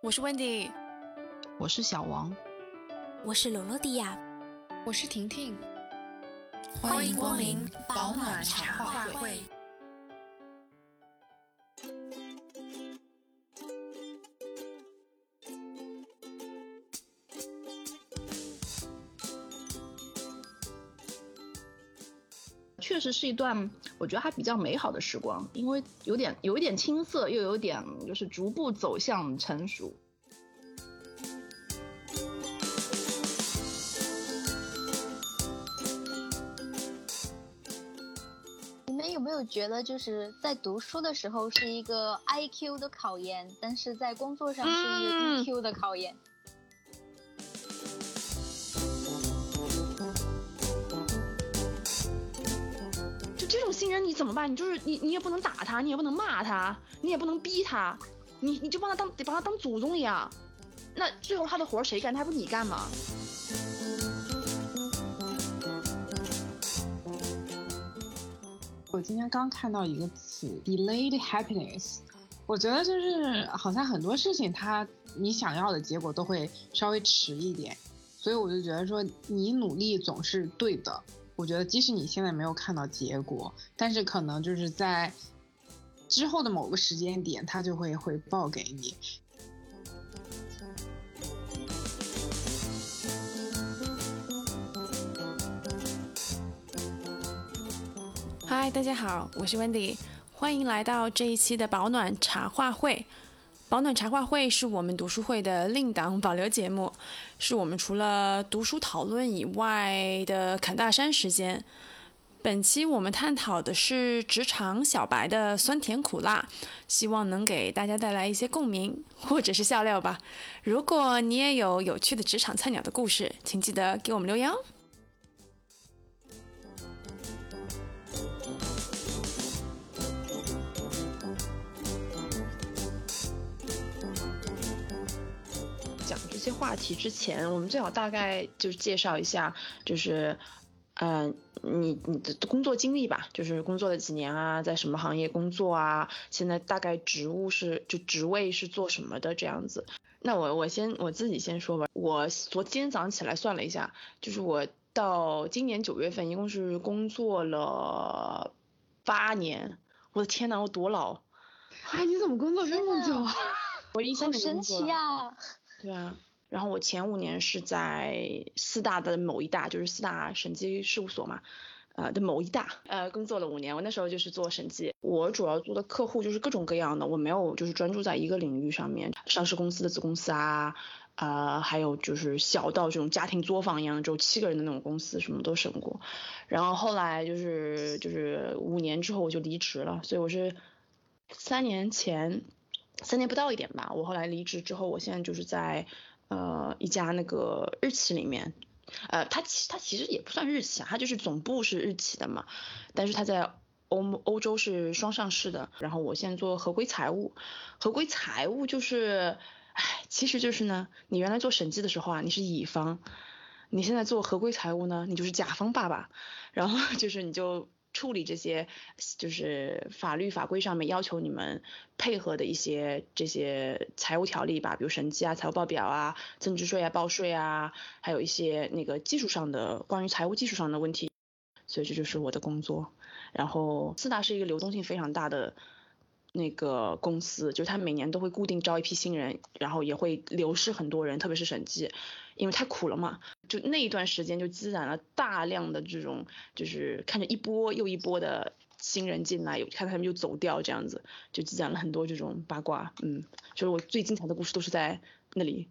我是 Wendy，我是小王，我是罗罗迪亚，我是婷婷，欢迎光临。保暖茶话会。实是一段我觉得还比较美好的时光，因为有点有一点青涩，又有点就是逐步走向成熟。你们有没有觉得就是在读书的时候是一个 IQ 的考验，但是在工作上是一个 EQ 的考验？这人你怎么办？你就是你，你也不能打他，你也不能骂他，你也不能逼他，你你就把他当得把他当祖宗一样。那最后他的活谁干？他还不你干吗？我今天刚看到一个词，delayed happiness。我觉得就是好像很多事情，它你想要的结果都会稍微迟一点，所以我就觉得说你努力总是对的。我觉得，即使你现在没有看到结果，但是可能就是在之后的某个时间点，他就会回报给你。嗨，大家好，我是 Wendy，欢迎来到这一期的保暖茶话会。保暖茶话会是我们读书会的另档保留节目，是我们除了读书讨论以外的侃大山时间。本期我们探讨的是职场小白的酸甜苦辣，希望能给大家带来一些共鸣或者是笑料吧。如果你也有有趣的职场菜鸟的故事，请记得给我们留言哦。这些话题之前，我们最好大概就是介绍一下，就是，嗯，你你的工作经历吧，就是工作了几年啊，在什么行业工作啊，现在大概职务是就职位是做什么的这样子。那我我先我自己先说吧，我昨天早上起来算了一下，就是我到今年九月份一共是工作了八年，我的天呐，我多老！哎，你怎么工作这么久啊？我一三年神奇呀！对啊。然后我前五年是在四大的某一大，就是四大审计事务所嘛，呃的某一大，呃工作了五年。我那时候就是做审计，我主要做的客户就是各种各样的，我没有就是专注在一个领域上面。上市公司的子公司啊，呃还有就是小到这种家庭作坊一样，只有七个人的那种公司，什么都审过。然后后来就是就是五年之后我就离职了，所以我是三年前，三年不到一点吧。我后来离职之后，我现在就是在。呃，一家那个日企里面，呃，它其它其实也不算日企啊，它就是总部是日企的嘛，但是它在欧欧洲是双上市的。然后我现在做合规财务，合规财务就是，唉，其实就是呢，你原来做审计的时候啊，你是乙方，你现在做合规财务呢，你就是甲方爸爸，然后就是你就。处理这些就是法律法规上面要求你们配合的一些这些财务条例吧，比如审计啊、财务报表啊、增值税啊、报税啊，还有一些那个技术上的关于财务技术上的问题，所以这就是我的工作。然后四大是一个流动性非常大的。那个公司就他每年都会固定招一批新人，然后也会流失很多人，特别是审计，因为太苦了嘛。就那一段时间就积攒了大量的这种，就是看着一波又一波的新人进来，看他们又走掉，这样子就积攒了很多这种八卦。嗯，就是我最精彩的故事都是在那里。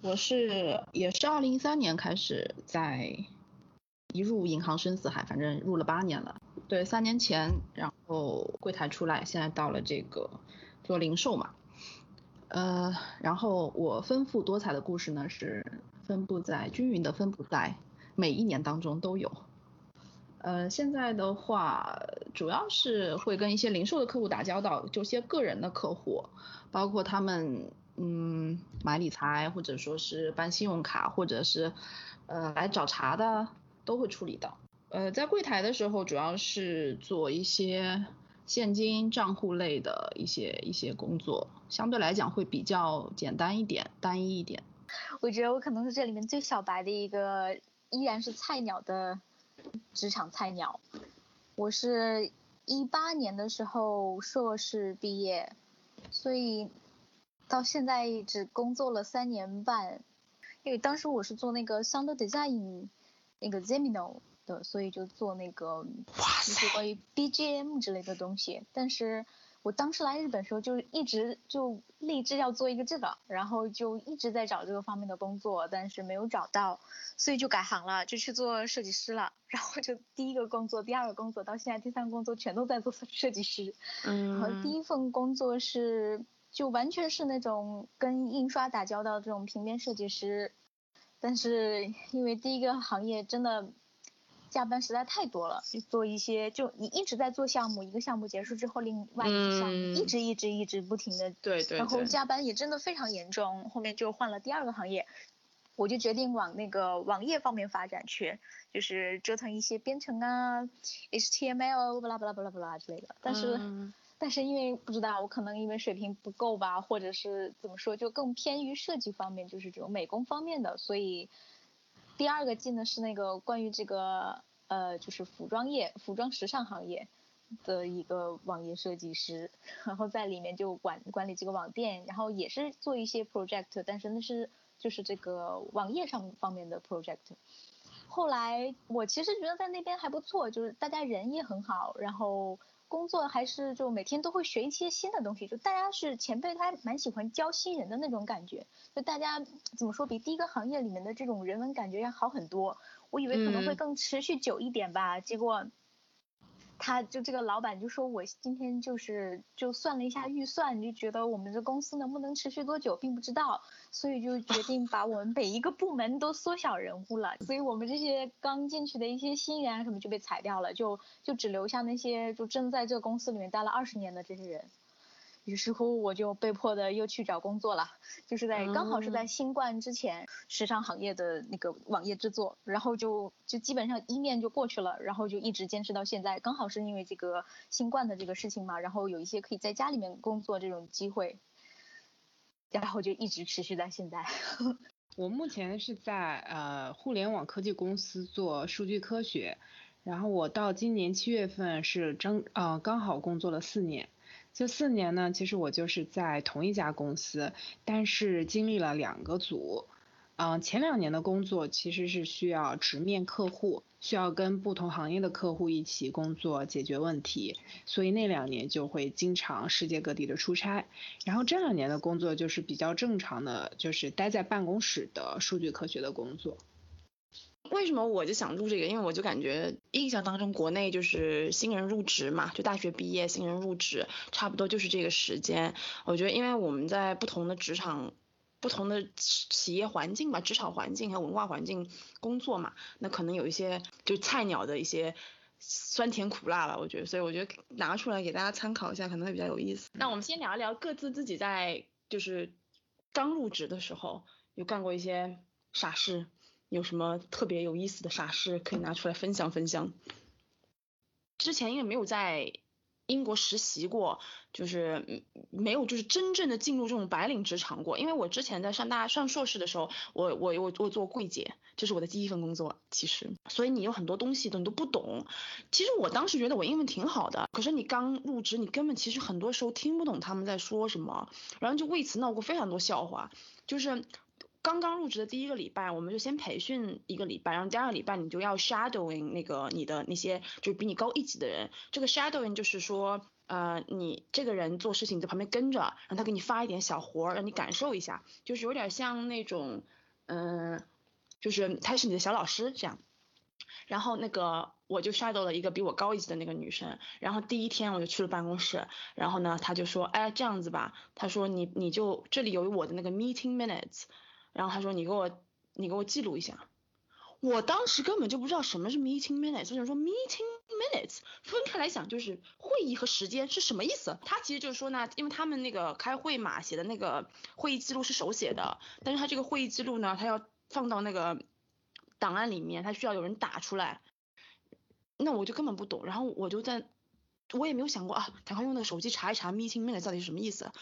我是也是二零一三年开始在一入银行深似海，反正入了八年了。对，三年前，然后柜台出来，现在到了这个做零售嘛，呃，然后我丰富多彩的故事呢是分布在均匀的分布在每一年当中都有，呃，现在的话主要是会跟一些零售的客户打交道，就些个人的客户，包括他们嗯买理财或者说是办信用卡或者是呃来找茬的都会处理到。呃，在柜台的时候，主要是做一些现金账户类的一些一些工作，相对来讲会比较简单一点，单一一点。我觉得我可能是这里面最小白的一个，依然是菜鸟的职场菜鸟。我是一八年的时候硕士毕业，所以到现在只工作了三年半。因为当时我是做那个 sound design，那个 Zemino 的，所以就做那个就是关于 BGM 之类的东西。但是我当时来日本时候就一直就立志要做一个这个，然后就一直在找这个方面的工作，但是没有找到，所以就改行了，就去做设计师了。然后就第一个工作、第二个工作到现在第三个工作全都在做设计师。嗯。然后第一份工作是。就完全是那种跟印刷打交道这种平面设计师，但是因为第一个行业真的加班实在太多了，就做一些就你一直在做项目，一个项目结束之后，另外一个项目一直一直一直不停的，对对，然后加班也真的非常严重，后面就换了第二个行业，我就决定往那个网页方面发展去，就是折腾一些编程啊，HTML 巴拉巴拉巴拉巴拉之类的，但是。但是因为不知道，我可能因为水平不够吧，或者是怎么说，就更偏于设计方面，就是这种美工方面的，所以第二个进的是那个关于这个呃，就是服装业、服装时尚行业的一个网页设计师，然后在里面就管管理这个网店，然后也是做一些 project，但是那是就是这个网页上方面的 project。后来我其实觉得在那边还不错，就是大家人也很好，然后。工作还是就每天都会学一些新的东西，就大家是前辈，他蛮喜欢教新人的那种感觉。就大家怎么说，比第一个行业里面的这种人文感觉要好很多。我以为可能会更持续久一点吧，结果。他就这个老板就说，我今天就是就算了一下预算，就觉得我们这公司能不能持续多久并不知道，所以就决定把我们每一个部门都缩小人物了，所以我们这些刚进去的一些新人啊什么就被裁掉了，就就只留下那些就正在这个公司里面待了二十年的这些人。于是乎，我就被迫的又去找工作了，就是在刚好是在新冠之前，时尚行业的那个网页制作，然后就就基本上一面就过去了，然后就一直坚持到现在。刚好是因为这个新冠的这个事情嘛，然后有一些可以在家里面工作这种机会，然后就一直持续到现在。我目前是在呃互联网科技公司做数据科学，然后我到今年七月份是正呃刚好工作了四年。这四年呢，其实我就是在同一家公司，但是经历了两个组。嗯，前两年的工作其实是需要直面客户，需要跟不同行业的客户一起工作解决问题，所以那两年就会经常世界各地的出差。然后这两年的工作就是比较正常的，就是待在办公室的数据科学的工作。为什么我就想录这个？因为我就感觉印象当中，国内就是新人入职嘛，就大学毕业新人入职，差不多就是这个时间。我觉得，因为我们在不同的职场、不同的企业环境吧，职场环境和文化环境工作嘛，那可能有一些就菜鸟的一些酸甜苦辣吧。我觉得，所以我觉得拿出来给大家参考一下，可能会比较有意思。那我们先聊一聊各自自己在就是刚入职的时候有干过一些傻事。有什么特别有意思的傻事可以拿出来分享分享？之前因为没有在英国实习过，就是没有就是真正的进入这种白领职场过。因为我之前在上大上硕士的时候，我我我我做柜姐，这是我的第一份工作。其实，所以你有很多东西都你都不懂。其实我当时觉得我英文挺好的，可是你刚入职，你根本其实很多时候听不懂他们在说什么，然后就为此闹过非常多笑话，就是。刚刚入职的第一个礼拜，我们就先培训一个礼拜，然后第二个礼拜你就要 shadowing 那个你的那些就是比你高一级的人。这个 shadowing 就是说，呃，你这个人做事情在旁边跟着，让他给你发一点小活，让你感受一下，就是有点像那种，嗯，就是他是你的小老师这样。然后那个我就 shadow 了一个比我高一级的那个女生，然后第一天我就去了办公室，然后呢，他就说，哎，这样子吧，他说你你就这里有我的那个 meeting minutes。然后他说你给我你给我记录一下，我当时根本就不知道什么是 meeting minutes，所以说 meeting minutes 分开来想就是会议和时间是什么意思？他其实就是说呢，因为他们那个开会嘛写的那个会议记录是手写的，但是他这个会议记录呢，他要放到那个档案里面，他需要有人打出来，那我就根本不懂，然后我就在我也没有想过啊，赶快用那个手机查一查 meeting minutes 到底是什么意思。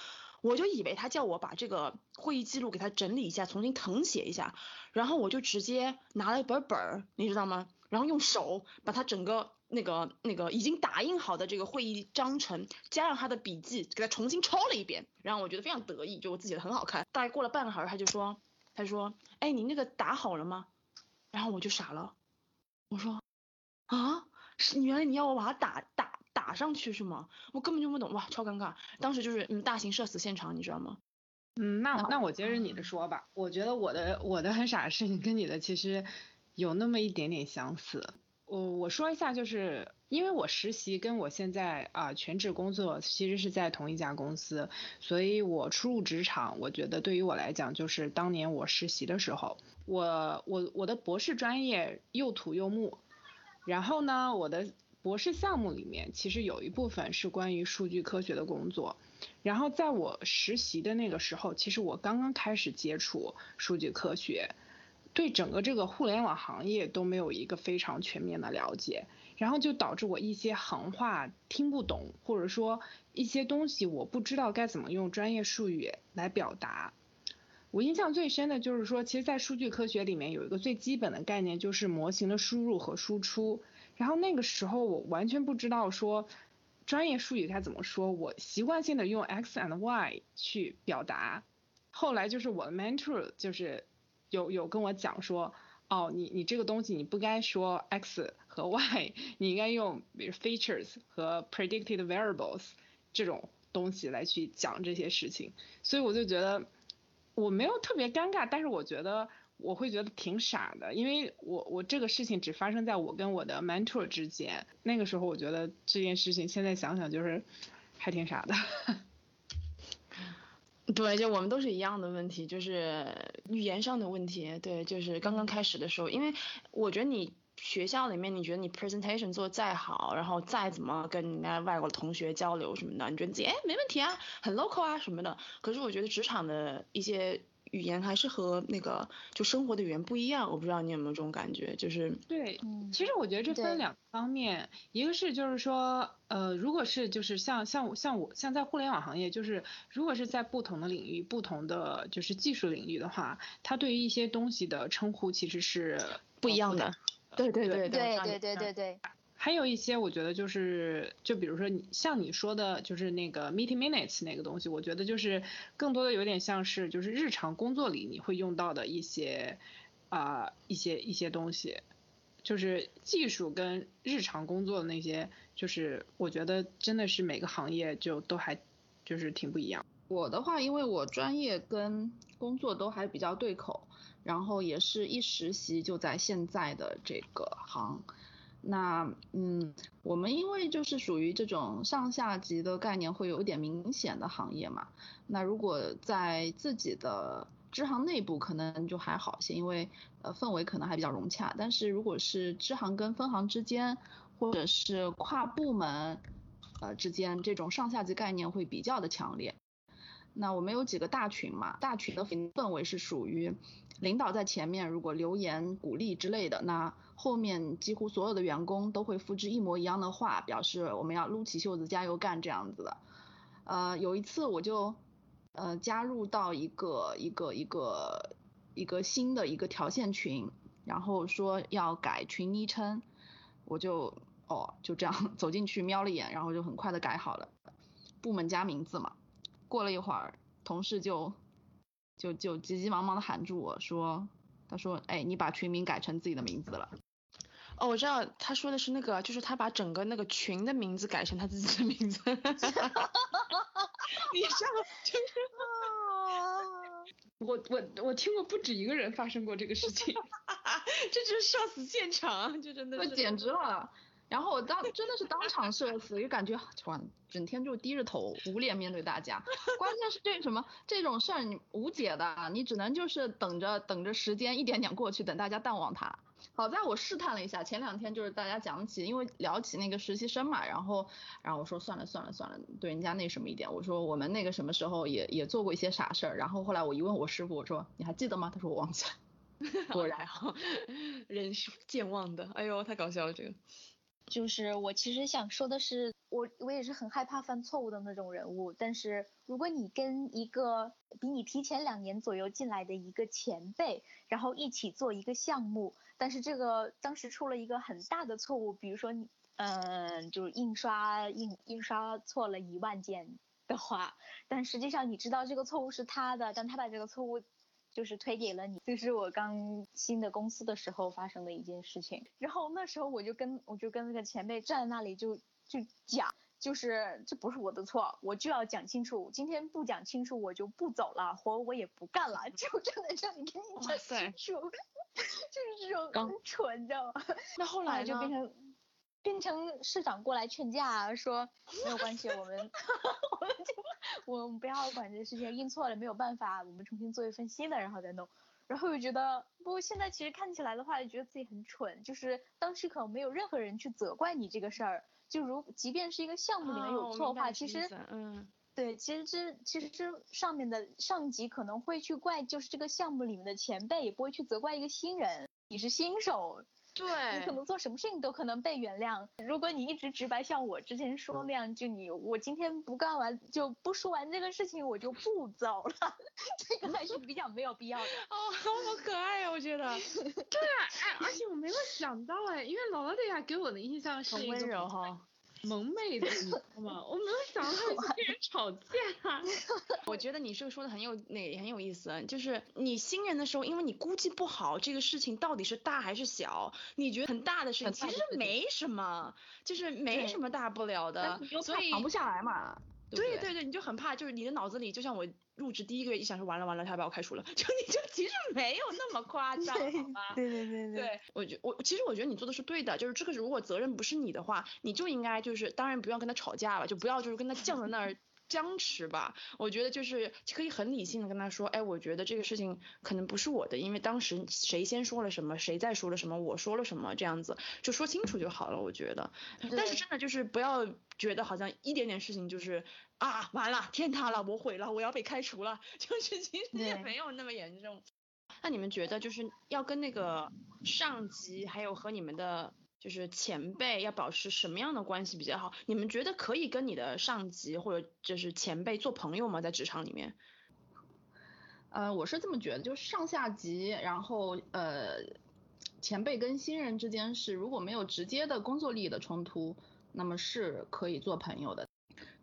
我就以为他叫我把这个会议记录给他整理一下，重新誊写一下，然后我就直接拿了一本本儿，你知道吗？然后用手把他整个那个那个已经打印好的这个会议章程，加上他的笔记，给他重新抄了一遍。然后我觉得非常得意，就我自己的很好看。大概过了半个小时，他就说，他说，哎，你那个打好了吗？然后我就傻了，我说，啊，是原来你要我把它打打打上去是吗？我根本就不懂，哇，超尴尬。当时就是嗯，大型社死现场，你知道吗？嗯，那那我接着你的说吧。我觉得我的我的很傻的事情跟你的其实有那么一点点相似。我我说一下，就是因为我实习跟我现在啊全职工作其实是在同一家公司，所以我初入职场，我觉得对于我来讲，就是当年我实习的时候，我我我的博士专业又土又木，然后呢，我的博士项目里面其实有一部分是关于数据科学的工作，然后在我实习的那个时候，其实我刚刚开始接触数据科学。对整个这个互联网行业都没有一个非常全面的了解，然后就导致我一些行话听不懂，或者说一些东西我不知道该怎么用专业术语来表达。我印象最深的就是说，其实，在数据科学里面有一个最基本的概念，就是模型的输入和输出。然后那个时候我完全不知道说专业术语该怎么说，我习惯性的用 x and y 去表达。后来就是我的 mentor 就是。有有跟我讲说，哦，你你这个东西你不该说 x 和 y，你应该用比如 features 和 predicted variables 这种东西来去讲这些事情，所以我就觉得我没有特别尴尬，但是我觉得我会觉得挺傻的，因为我我这个事情只发生在我跟我的 mentor 之间，那个时候我觉得这件事情现在想想就是还挺傻的。对，就我们都是一样的问题，就是语言上的问题。对，就是刚刚开始的时候，因为我觉得你学校里面，你觉得你 presentation 做再好，然后再怎么跟人家外国同学交流什么的，你觉得自己哎没问题啊，很 local 啊什么的。可是我觉得职场的一些。语言还是和那个就生活的语言不一样，我不知道你有没有这种感觉，就是对，其实我觉得这分两方面，一个是就是说，呃，如果是就是像像我像我像在互联网行业，就是如果是在不同的领域、不同的就是技术领域的话，它对于一些东西的称呼其实是不一样的。对对对对对对对对。还有一些，我觉得就是，就比如说你像你说的，就是那个 meeting minutes 那个东西，我觉得就是更多的有点像是就是日常工作里你会用到的一些啊一些一些东西，就是技术跟日常工作的那些，就是我觉得真的是每个行业就都还就是挺不一样。我的话，因为我专业跟工作都还比较对口，然后也是一实习就在现在的这个行。那嗯，我们因为就是属于这种上下级的概念会有一点明显的行业嘛。那如果在自己的支行内部可能就还好些，因为呃氛围可能还比较融洽。但是如果是支行跟分行之间，或者是跨部门呃之间，这种上下级概念会比较的强烈。那我们有几个大群嘛，大群的氛围是属于领导在前面，如果留言鼓励之类的，那后面几乎所有的员工都会复制一模一样的话，表示我们要撸起袖子加油干这样子的。呃，有一次我就呃加入到一个一个一个一个新的一个条线群，然后说要改群昵称，我就哦就这样走进去瞄了一眼，然后就很快的改好了，部门加名字嘛。过了一会儿，同事就就就急急忙忙的喊住我说，他说，哎，你把群名改成自己的名字了。哦，我知道他说的是那个，就是他把整个那个群的名字改成他自己的名字。哈哈哈哈哈哈！你笑，就是，我我我听过不止一个人发生过这个事情，哈哈，这就是笑死现场，就真的是，简直了。然后我当真的是当场社死，就感觉哇，整天就低着头无脸面对大家。关键是这什么这种事儿你无解的，你只能就是等着等着时间一点点过去，等大家淡忘它。好在我试探了一下，前两天就是大家讲起，因为聊起那个实习生嘛，然后然后我说算了算了算了，对人家那什么一点，我说我们那个什么时候也也做过一些傻事儿。然后后来我一问我师傅，我说你还记得吗？他说我忘记了。果然哈，人是健忘的，哎呦太搞笑了这个。就是我其实想说的是，我我也是很害怕犯错误的那种人物。但是如果你跟一个比你提前两年左右进来的一个前辈，然后一起做一个项目，但是这个当时出了一个很大的错误，比如说你，嗯，就是印刷印印刷错了一万件的话，但实际上你知道这个错误是他的，但他把这个错误。就是推给了你，这是我刚新的公司的时候发生的一件事情。然后那时候我就跟我就跟那个前辈站在那里就就讲，就是这不是我的错，我就要讲清楚。今天不讲清楚我就不走了，活我也不干了，就站在这里跟你讲清楚，就是这种很蠢，你知道吗？那后来就变成变成市长过来劝架，说 没有关系，我们 我们就。我们不要管这事情，印错了没有办法，我们重新做一份新的，然后再弄。然后又觉得，不过现在其实看起来的话，觉得自己很蠢，就是当时可能没有任何人去责怪你这个事儿。就如即便是一个项目里面有错的话，其实，嗯，对，其实这其实这上面的上级可能会去怪，就是这个项目里面的前辈，也不会去责怪一个新人，你是新手。对你可能做什么事情都可能被原谅。如果你一直直白，像我之前说那样，就你我今天不干完就不说完这个事情，我就不走了，这个还是比较没有必要的。哦，好可爱呀，我觉得。对啊，哎，而且我没有想到哎，因为劳拉蒂亚给我的印象是很温柔哈。萌妹的，你知道吗？我没有想到他会跟人吵架。我觉得你这个说的很有那很有意思，就是你新人的时候，因为你估计不好这个事情到底是大还是小，你觉得很大的事情其实没什么，就是没什么大不了的，所以扛不下来嘛。对对对，你就很怕，就是你的脑子里就像我入职第一个月一想说完了完了，他要把我开除了，就你就其实没有那么夸张，好吗？对对对对，我觉我其实我觉得你做的是对的，就是这个如果责任不是你的话，你就应该就是当然不要跟他吵架了，就不要就是跟他犟在那儿。僵持吧，我觉得就是可以很理性的跟他说，哎，我觉得这个事情可能不是我的，因为当时谁先说了什么，谁再说了什么，我说了什么，这样子就说清楚就好了，我觉得。但是真的就是不要觉得好像一点点事情就是啊，完了，天塌了，我毁了，我要被开除了，就是其实也没有那么严重。那你们觉得就是要跟那个上级还有和你们的。就是前辈要保持什么样的关系比较好？你们觉得可以跟你的上级或者就是前辈做朋友吗？在职场里面？呃，我是这么觉得，就是上下级，然后呃，前辈跟新人之间是如果没有直接的工作利益的冲突，那么是可以做朋友的。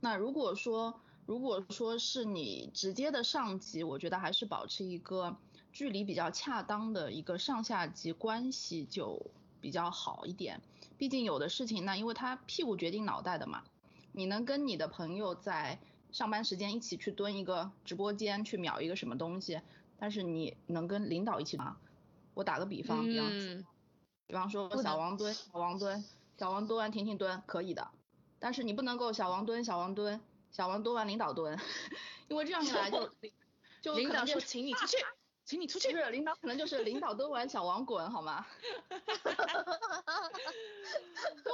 那如果说如果说是你直接的上级，我觉得还是保持一个距离比较恰当的一个上下级关系就。比较好一点，毕竟有的事情呢，因为他屁股决定脑袋的嘛。你能跟你的朋友在上班时间一起去蹲一个直播间去秒一个什么东西，但是你能跟领导一起吗？我打个比方，比方，比方说小王蹲，小王蹲，小王蹲完婷婷蹲可以的，但是你不能够小王蹲，小王蹲，小王蹲完领导蹲，因为这样一来就就领导说请你出去。请你出去。不是领导，可能就是领导都玩小王滚，好吗？哈哈哈哈哈哈。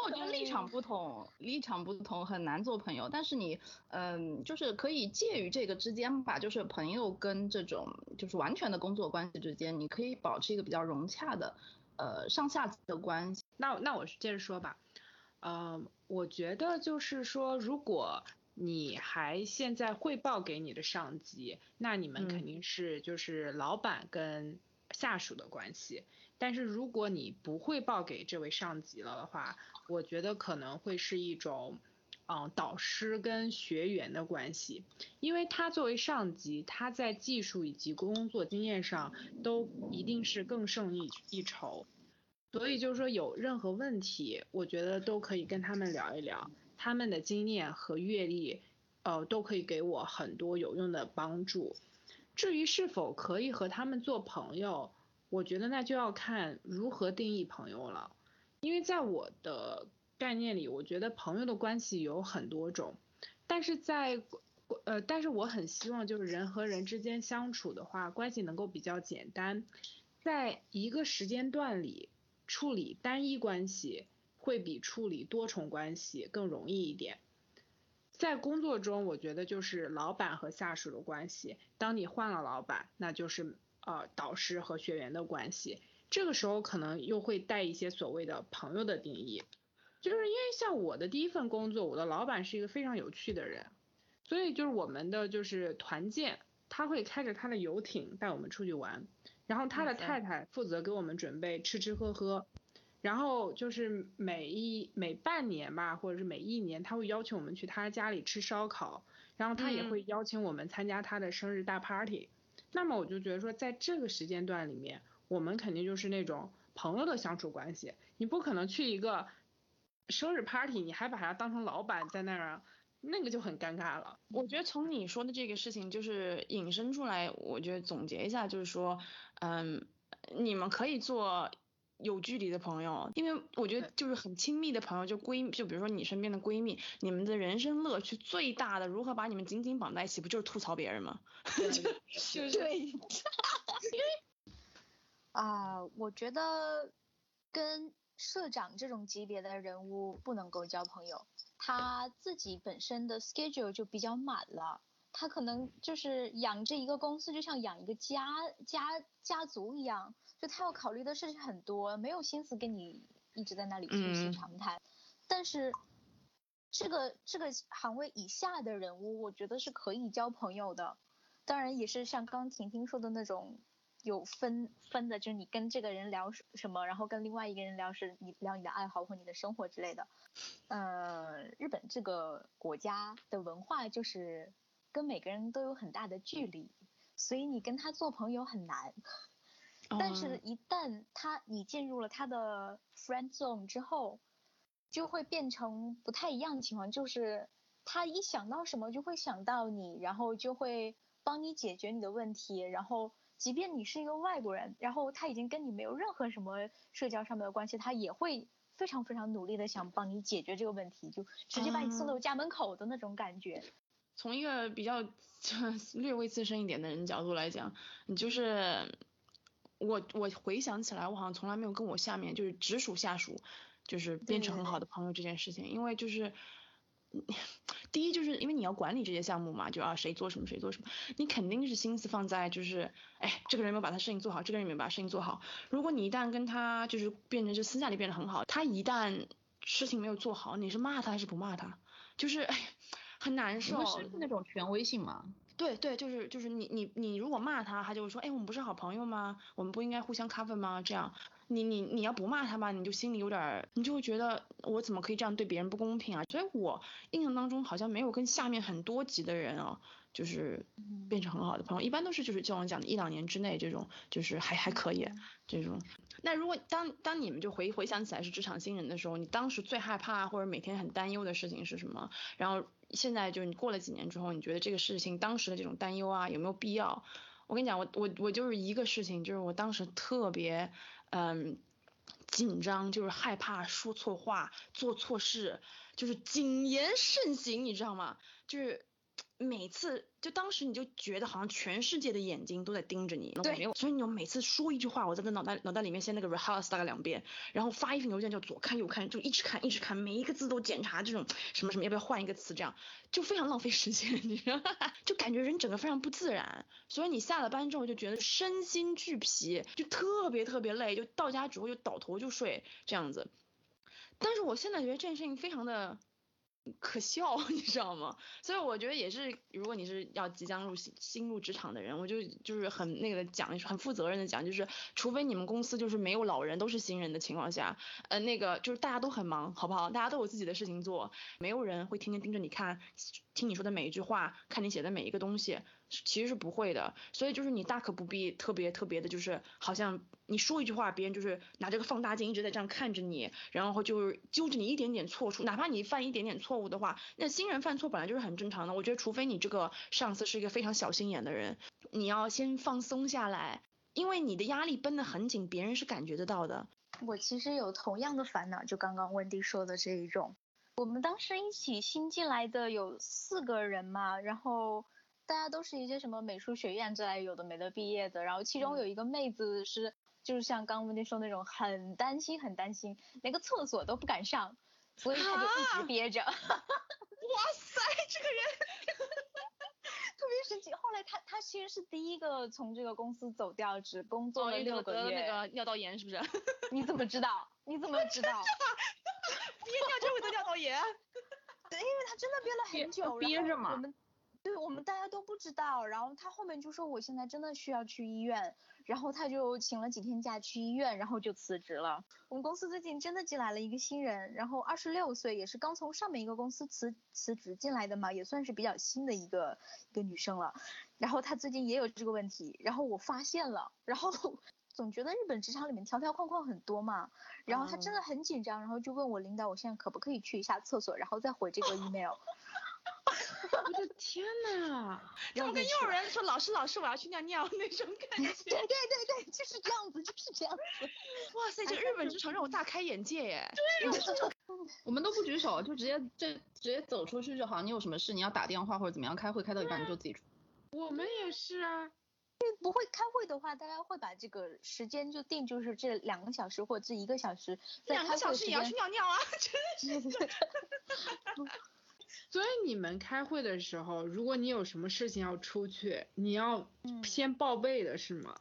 我觉得立场不同，立场不同很难做朋友。但是你，嗯，就是可以介于这个之间吧，就是朋友跟这种就是完全的工作关系之间，你可以保持一个比较融洽的，呃，上下级的关系。那那我接着说吧，呃，我觉得就是说，如果你还现在汇报给你的上级，那你们肯定是就是老板跟下属的关系。但是如果你不汇报给这位上级了的话，我觉得可能会是一种，嗯，导师跟学员的关系。因为他作为上级，他在技术以及工作经验上都一定是更胜一一筹。所以就是说有任何问题，我觉得都可以跟他们聊一聊。他们的经验和阅历，呃，都可以给我很多有用的帮助。至于是否可以和他们做朋友，我觉得那就要看如何定义朋友了。因为在我的概念里，我觉得朋友的关系有很多种。但是在，呃，但是我很希望就是人和人之间相处的话，关系能够比较简单，在一个时间段里处理单一关系。会比处理多重关系更容易一点。在工作中，我觉得就是老板和下属的关系。当你换了老板，那就是呃导师和学员的关系。这个时候可能又会带一些所谓的朋友的定义。就是因为像我的第一份工作，我的老板是一个非常有趣的人，所以就是我们的就是团建，他会开着他的游艇带我们出去玩，然后他的太太负责给我们准备吃吃喝喝，然后就是每一每半年吧，或者是每一年，他会邀请我们去他家里吃烧烤，然后他也会邀请我们参加他的生日大 party。那么我就觉得说，在这个时间段里面，我们肯定就是那种朋友的相处关系，你不可能去一个生日 party，你还把他当成老板在那儿，那个就很尴尬了。我觉得从你说的这个事情，就是引申出来，我觉得总结一下，就是说，嗯，你们可以做有距离的朋友，因为我觉得就是很亲密的朋友，就闺，就比如说你身边的闺蜜，你们的人生乐趣最大的，如何把你们紧紧绑在一起，不就是吐槽别人吗？就对。啊，我觉得跟社长这种级别的人物不能够交朋友，他自己本身的 schedule 就比较满了，他可能就是养这一个公司就像养一个家家家族一样，就他要考虑的事情很多，没有心思跟你一直在那里促膝长谈。但是这个这个行位以下的人物，我觉得是可以交朋友的，当然也是像刚刚婷婷说的那种。有分分的，就是你跟这个人聊什么，然后跟另外一个人聊是你聊你的爱好或你的生活之类的。呃，日本这个国家的文化就是跟每个人都有很大的距离，所以你跟他做朋友很难。但是，一旦他你进入了他的 friend zone 之后，就会变成不太一样的情况，就是他一想到什么就会想到你，然后就会帮你解决你的问题，然后。即便你是一个外国人，然后他已经跟你没有任何什么社交上面的关系，他也会非常非常努力的想帮你解决这个问题，就直接把你送到家门口的那种感觉。从一个比较略微资深一点的人角度来讲，你就是我我回想起来，我好像从来没有跟我下面就是直属下属就是变成很好的朋友这件事情，因为就是。第一就是因为你要管理这些项目嘛，就啊谁做什么谁做什么，你肯定是心思放在就是，哎这个人没有把他事情做好，这个人没有把事情做好。如果你一旦跟他就是变成就私下里变得很好，他一旦事情没有做好，你是骂他还是不骂他？就是哎很难受。是那种权威性吗？对对，就是就是你你你如果骂他，他就会说，哎我们不是好朋友吗？我们不应该互相 cover 吗？这样。你你你要不骂他吧，你就心里有点，你就会觉得我怎么可以这样对别人不公平啊？所以我印象当中好像没有跟下面很多级的人啊，就是变成很好的朋友，一般都是就是交往讲的一两年之内这种，就是还还可以这种。那如果当当你们就回回想起来是职场新人的时候，你当时最害怕或者每天很担忧的事情是什么？然后现在就是你过了几年之后，你觉得这个事情当时的这种担忧啊有没有必要？我跟你讲，我我我就是一个事情，就是我当时特别。嗯，紧张就是害怕说错话、做错事，就是谨言慎行，你知道吗？就是每次。就当时你就觉得好像全世界的眼睛都在盯着你，对，所以你每次说一句话，我在这脑袋脑袋里面先那个 rehearse 大概两遍，然后发一份邮件就左看右看，就一直看一直看，每一个字都检查，这种什么什么要不要换一个词，这样就非常浪费时间，你知道吗？就感觉人整个非常不自然，所以你下了班之后就觉得身心俱疲，就特别特别累，就到家之后就倒头就睡这样子。但是我现在觉得这件事情非常的。可笑，你知道吗？所以我觉得也是，如果你是要即将入新新入职场的人，我就就是很那个讲，很负责任的讲，就是除非你们公司就是没有老人，都是新人的情况下，呃，那个就是大家都很忙，好不好？大家都有自己的事情做，没有人会天天盯着你看，听你说的每一句话，看你写的每一个东西。其实是不会的，所以就是你大可不必特别特别的，就是好像你说一句话，别人就是拿这个放大镜一直在这样看着你，然后就是揪着你一点点错处，哪怕你犯一点点错误的话，那新人犯错本来就是很正常的。我觉得除非你这个上司是一个非常小心眼的人，你要先放松下来，因为你的压力绷得很紧，别人是感觉得到的。我其实有同样的烦恼，就刚刚温迪说的这一种。我们当时一起新进来的有四个人嘛，然后。大家都是一些什么美术学院之类有的没的毕业的，然后其中有一个妹子是，就是像刚温迪说那种很担心很担心，连个厕所都不敢上，所以她就一直憋着。哇塞，这个人 特别神奇。后来她她其实是第一个从这个公司走掉，只工作了六个月。那个尿道炎是不是？你怎么知道？你怎么知道？憋尿就会得尿道炎。对，因为他真的憋了很久，憋着嘛。我们对我们大家都不知道，然后他后面就说我现在真的需要去医院，然后他就请了几天假去医院，然后就辞职了。我们公司最近真的进来了一个新人，然后二十六岁，也是刚从上面一个公司辞辞职进来的嘛，也算是比较新的一个一个女生了。然后她最近也有这个问题，然后我发现了，然后 总觉得日本职场里面条条框框很多嘛，然后他真的很紧张，然后就问我领导，我现在可不可以去一下厕所，然后再回这个 email。我的天呐！然后跟幼儿园说老师老师我要去尿尿那种感 觉。对对对对，就是这样子，就是这样子。哇塞，这个日本职场让我大开眼界耶！对，我们都不举手，就直接这直接走出去就好。你有什么事你要打电话或者怎么样，开会开到一半你就自己出。我们也是啊。不会开会的话，大家会把这个时间就定，就是这两个小时或者这一个小时。两个小时也要去尿尿啊！真的是。所以你们开会的时候，如果你有什么事情要出去，你要先报备的是吗？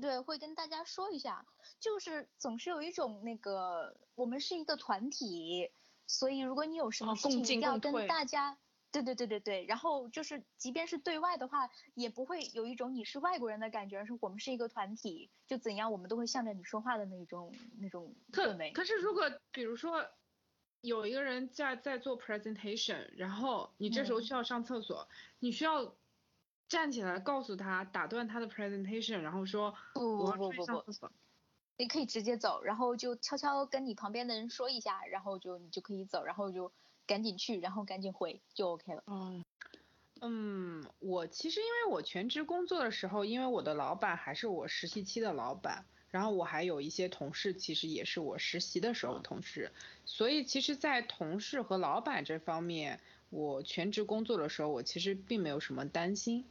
对，会跟大家说一下，就是总是有一种那个，我们是一个团体，所以如果你有什么事情要跟大家，对对对对对，然后就是即便是对外的话，也不会有一种你是外国人的感觉，是我们是一个团体，就怎样我们都会向着你说话的那种那种氛围。可是如果比如说。有一个人在在做 presentation，然后你这时候需要上厕所，你需要站起来告诉他，打断他的 presentation，然后说不不不不不，你可以直接走，然后就悄悄跟你旁边的人说一下，然后就你就可以走，然后就赶紧去，然后赶紧回就 OK 了。嗯嗯，我其实因为我全职工作的时候，因为我的老板还是我实习期的老板。然后我还有一些同事，其实也是我实习的时候同事，所以其实，在同事和老板这方面，我全职工作的时候，我其实并没有什么担心。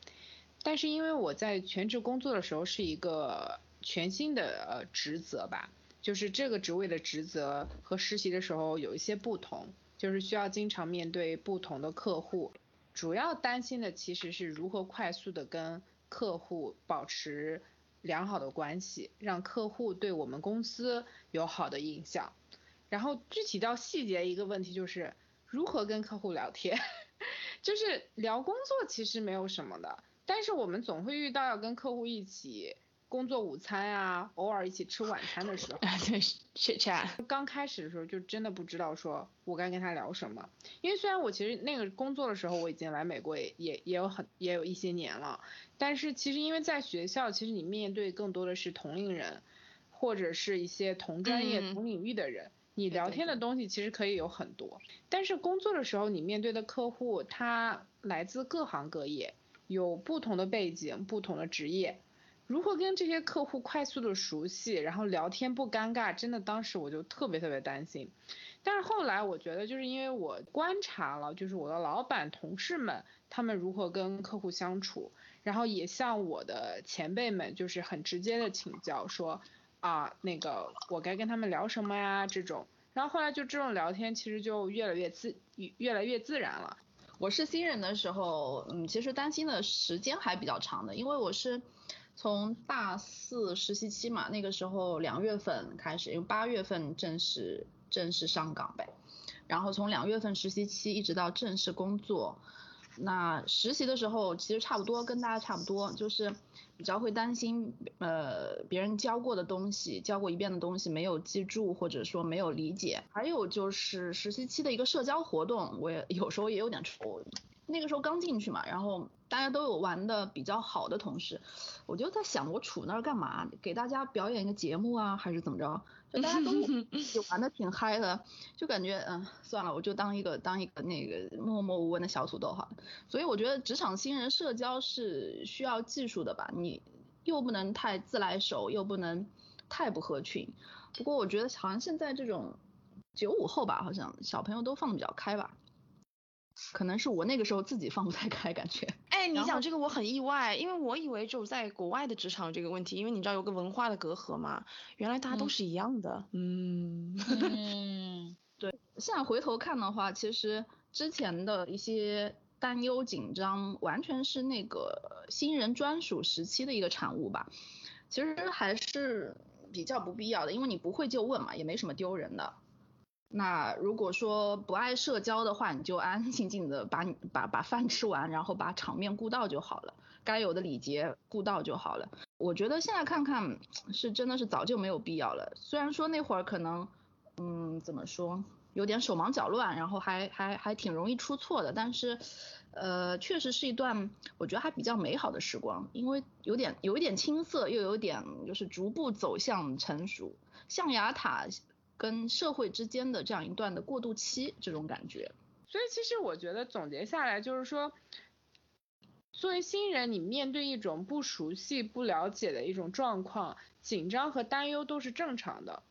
但是因为我在全职工作的时候是一个全新的呃职责吧，就是这个职位的职责和实习的时候有一些不同，就是需要经常面对不同的客户，主要担心的其实是如何快速的跟客户保持。良好的关系，让客户对我们公司有好的印象。然后具体到细节，一个问题就是如何跟客户聊天。就是聊工作其实没有什么的，但是我们总会遇到要跟客户一起。工作午餐啊，偶尔一起吃晚餐的时候，对，chat chat。刚开始的时候就真的不知道说我该跟他聊什么，因为虽然我其实那个工作的时候我已经来美国也也也有很也有一些年了，但是其实因为在学校，其实你面对更多的是同龄人，或者是一些同专业同领域的人，你聊天的东西其实可以有很多，但是工作的时候你面对的客户他来自各行各业，有不同的背景，不同的职业。如何跟这些客户快速的熟悉，然后聊天不尴尬，真的当时我就特别特别担心。但是后来我觉得，就是因为我观察了，就是我的老板同事们他们如何跟客户相处，然后也向我的前辈们就是很直接的请教说，啊那个我该跟他们聊什么呀这种。然后后来就这种聊天其实就越来越自越来越自然了。我是新人的时候，嗯，其实担心的时间还比较长的，因为我是。从大四实习期嘛，那个时候两月份开始，因为八月份正式正式上岗呗。然后从两月份实习期一直到正式工作，那实习的时候其实差不多跟大家差不多，就是比较会担心呃别人教过的东西，教过一遍的东西没有记住或者说没有理解。还有就是实习期的一个社交活动，我也有时候也有点愁。那个时候刚进去嘛，然后大家都有玩的比较好的同事，我就在想我杵那儿干嘛？给大家表演一个节目啊，还是怎么着？就大家都也 玩的挺嗨的，就感觉嗯算了，我就当一个当一个那个默默无闻的小土豆好了。所以我觉得职场新人社交是需要技术的吧，你又不能太自来熟，又不能太不合群。不过我觉得好像现在这种九五后吧，好像小朋友都放的比较开吧。可能是我那个时候自己放不太开，感觉。哎，你讲这个我很意外，因为我以为只有在国外的职场这个问题，因为你知道有个文化的隔阂嘛，原来大家都是一样的。嗯。嗯，对。现在回头看的话，其实之前的一些担忧紧张，完全是那个新人专属时期的一个产物吧。其实还是比较不必要的，因为你不会就问嘛，也没什么丢人的。那如果说不爱社交的话，你就安安静静的把你把把饭吃完，然后把场面顾到就好了，该有的礼节顾到就好了。我觉得现在看看是真的是早就没有必要了。虽然说那会儿可能，嗯，怎么说，有点手忙脚乱，然后还还还挺容易出错的，但是，呃，确实是一段我觉得还比较美好的时光，因为有点有一点青涩，又有点就是逐步走向成熟，象牙塔。跟社会之间的这样一段的过渡期，这种感觉。所以其实我觉得总结下来就是说，作为新人，你面对一种不熟悉、不了解的一种状况，紧张和担忧都是正常的。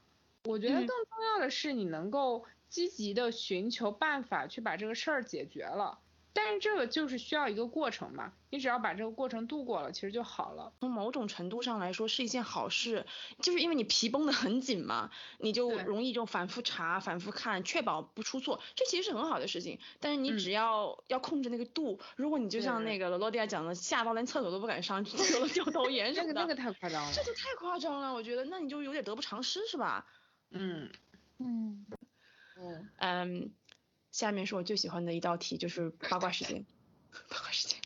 我觉得更重要的是你能够积极的寻求办法去把这个事儿解决了。但是这个就是需要一个过程嘛，你只要把这个过程度过了，其实就好了。从某种程度上来说是一件好事，就是因为你皮绷得很紧嘛，你就容易就反复查、反复看，确保不出错，这其实是很好的事情。但是你只要要控制那个度，如果你就像那个罗罗迪亚讲的，吓到连厕所都不敢上，去了掉头炎 什么的，那个太夸张了，这就太夸张了，我觉得，那你就有点得不偿失是吧？嗯嗯嗯嗯。下面是我最喜欢的一道题，就是八卦时间。八卦时间，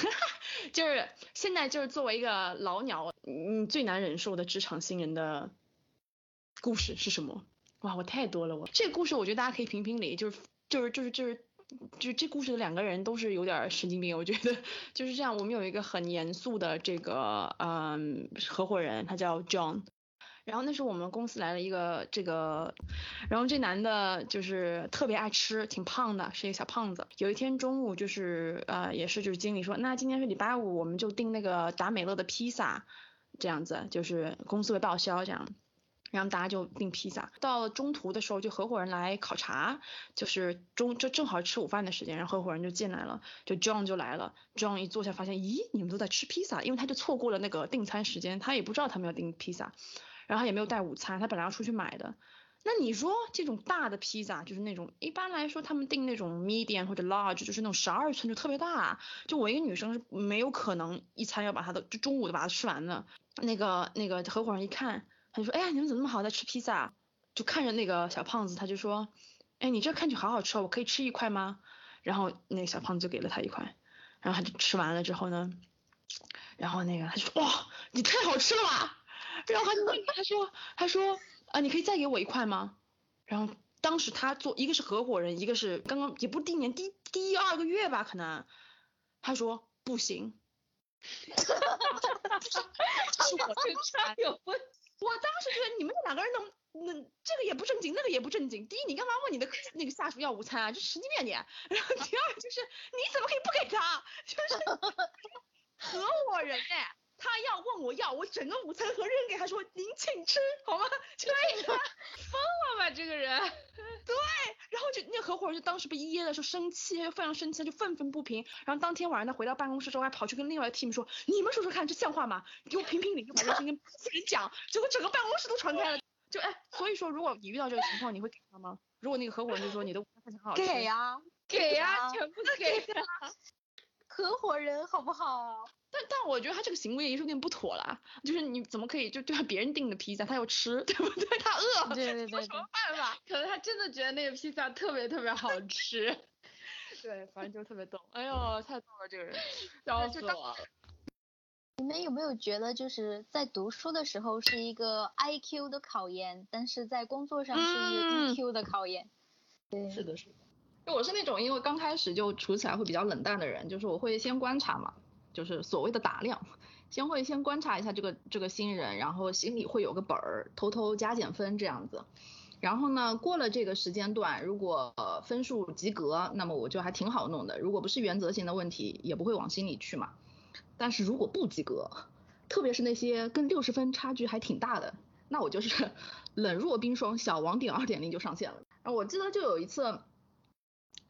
就是现在就是作为一个老鸟，你最难忍受的职场新人的故事是什么？哇，我太多了我。这个故事我觉得大家可以评评理，就是就是就是就是就这故事的两个人都是有点神经病，我觉得 就是这样。我们有一个很严肃的这个嗯合伙人，他叫 John。然后那时候我们公司来了一个这个，然后这男的就是特别爱吃，挺胖的，是一个小胖子。有一天中午就是呃也是就是经理说，那今天是礼拜五，我们就订那个达美乐的披萨，这样子就是公司会报销这样，然后大家就订披萨。到中途的时候，就合伙人来考察，就是中就正好吃午饭的时间，然后合伙人就进来了，就 John 就来了，John 一坐下发现，咦，你们都在吃披萨，因为他就错过了那个订餐时间，他也不知道他们要订披萨。然后也没有带午餐，他本来要出去买的。那你说这种大的披萨，就是那种一般来说他们订那种 medium 或者 large，就是那种十二寸就特别大。就我一个女生是没有可能一餐要把它的就中午的把它吃完的。那个那个合伙人一看，他就说，哎呀，你们怎么那么好在吃披萨？就看着那个小胖子，他就说，哎，你这看着好好吃哦，我可以吃一块吗？然后那个小胖子就给了他一块，然后他就吃完了之后呢，然后那个他就说，哇，你太好吃了吧！然后他他说他说啊你可以再给我一块吗？然后当时他做一个是合伙人，一个是刚刚也不第一年第第二个月吧可能，他说不行，哈哈哈哈哈，是我这差有问，我当时觉得你们这两个人能那这个也不正经那个也不正经，第一你干嘛问你的那个下属要午餐啊？这神经病你，然后第二就是你怎么可以不给他？就是 合伙人哎。他要问我要，我整个午餐盒扔给他说您请吃好吗？对，疯了吧这个人？对，然后就那合伙人就当时被噎的时候生气，非常生气，就愤愤不平。然后当天晚上他回到办公室之后，还跑去跟另外 team 说，你们说说看，这像话吗？给我评评理，就把这事情跟人讲，结果整个办公室都传开了。就哎，所以说如果你遇到这个情况，你会给他吗？如果那个合伙人就说你的午餐很好吃，给呀，给呀，全部给他。合伙人好不好？但但我觉得他这个行为也是有点不妥啦，就是你怎么可以就对别人订的披萨他要吃，对不对？他饿，对对对，什么办法？可能他真的觉得那个披萨特别特别好吃。对，反正就特别逗。哎呦，太逗了这个人，笑死我了。你们有没有觉得就是在读书的时候是一个 I Q 的考验，但是在工作上是 E Q 的考验？对，是的，是的。我是那种因为刚开始就处起来会比较冷淡的人，就是我会先观察嘛，就是所谓的打量，先会先观察一下这个这个新人，然后心里会有个本儿，偷偷加减分这样子。然后呢，过了这个时间段，如果分数及格，那么我就还挺好弄的。如果不是原则性的问题，也不会往心里去嘛。但是如果不及格，特别是那些跟六十分差距还挺大的，那我就是 冷若冰霜，小王点二点零就上线了。然后我记得就有一次。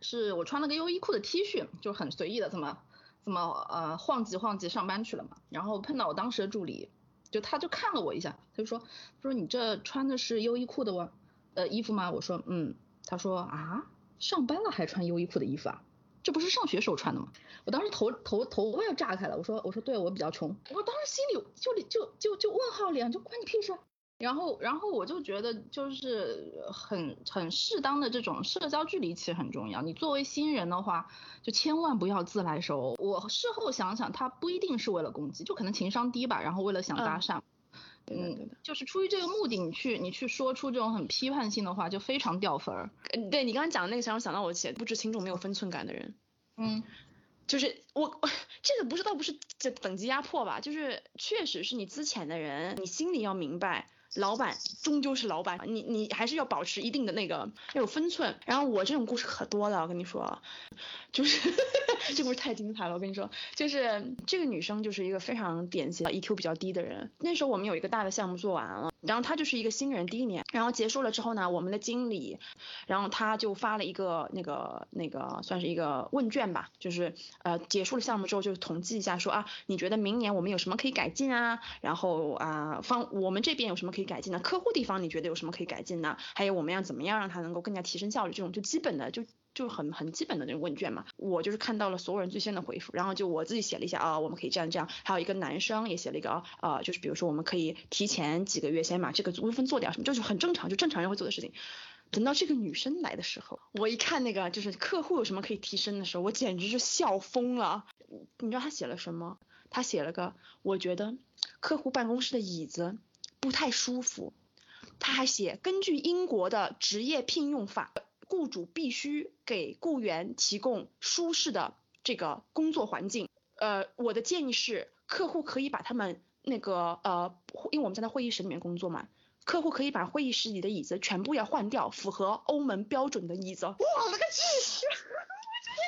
是我穿了个优衣库的 T 恤，就很随意的这么这么呃晃几晃几上班去了嘛。然后碰到我当时的助理，就他就看了我一下，他就说他说你这穿的是优衣库的哇呃衣服吗？我说嗯。他说啊，上班了还穿优衣库的衣服啊？这不是上学时候穿的吗？我当时头头头要炸开了。我说我说对我比较穷。我当时心里就就就就问号脸，就关你屁事。然后，然后我就觉得就是很很适当的这种社交距离其实很重要。你作为新人的话，就千万不要自来熟。我事后想想，他不一定是为了攻击，就可能情商低吧，然后为了想搭讪。嗯，就是出于这个目的，你去你去说出这种很批判性的话，就非常掉分儿。对你刚刚讲的那个，让我想到我写不知轻重、没有分寸感的人。嗯，就是我 这个不是倒不是这等级压迫吧，就是确实是你资浅的人，你心里要明白。老板终究是老板，你你还是要保持一定的那个要有分寸。然后我这种故事可多了，我跟你说，就是 这故事太精彩了。我跟你说，就是这个女生就是一个非常典型的 EQ 比较低的人。那时候我们有一个大的项目做完了，然后他就是一个新人，第一年。然后结束了之后呢，我们的经理，然后他就发了一个那个那个算是一个问卷吧，就是呃结束了项目之后就统计一下说啊，你觉得明年我们有什么可以改进啊？然后啊方我们这边有什么可以。改进的客户地方你觉得有什么可以改进的？还有我们要怎么样让他能够更加提升效率？这种就基本的就就很很基本的那种问卷嘛。我就是看到了所有人最先的回复，然后就我自己写了一下啊，我们可以这样这样。还有一个男生也写了一个啊，就是比如说我们可以提前几个月先把这个微分做掉，什么就是很正常，就正常人会做的事情。等到这个女生来的时候，我一看那个就是客户有什么可以提升的时候，我简直是笑疯了。你知道他写了什么？他写了个我觉得客户办公室的椅子。不太舒服，他还写，根据英国的职业聘用法，雇主必须给雇员提供舒适的这个工作环境。呃，我的建议是，客户可以把他们那个呃，因为我们在那会议室里面工作嘛，客户可以把会议室里的椅子全部要换掉，符合欧盟标准的椅子。我了个去！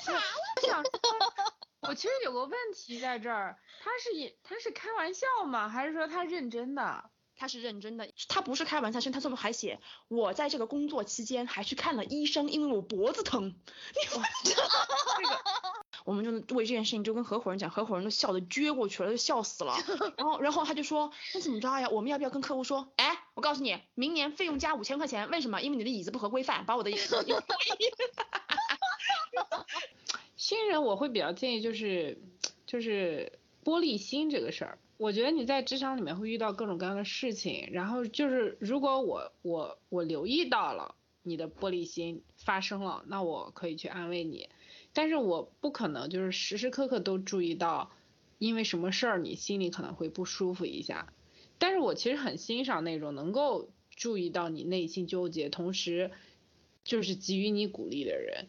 我傻了。我想，我其实有个问题在这儿，他是他是开玩笑吗？还是说他认真的？他是认真的，他不是开玩笑，是他这么还写，我在这个工作期间还去看了医生，因为我脖子疼。你们这个，我们就为这件事情就跟合伙人讲，合伙人都笑得撅过去了，都笑死了。然后，然后他就说，那怎么着呀？我们要不要跟客户说，哎，我告诉你，明年费用加五千块钱，为什么？因为你的椅子不合规范，把我的椅子。新人我会比较建议就是，就是玻璃心这个事儿。我觉得你在职场里面会遇到各种各样的事情，然后就是如果我我我留意到了你的玻璃心发生了，那我可以去安慰你，但是我不可能就是时时刻刻都注意到，因为什么事儿你心里可能会不舒服一下，但是我其实很欣赏那种能够注意到你内心纠结，同时就是给予你鼓励的人。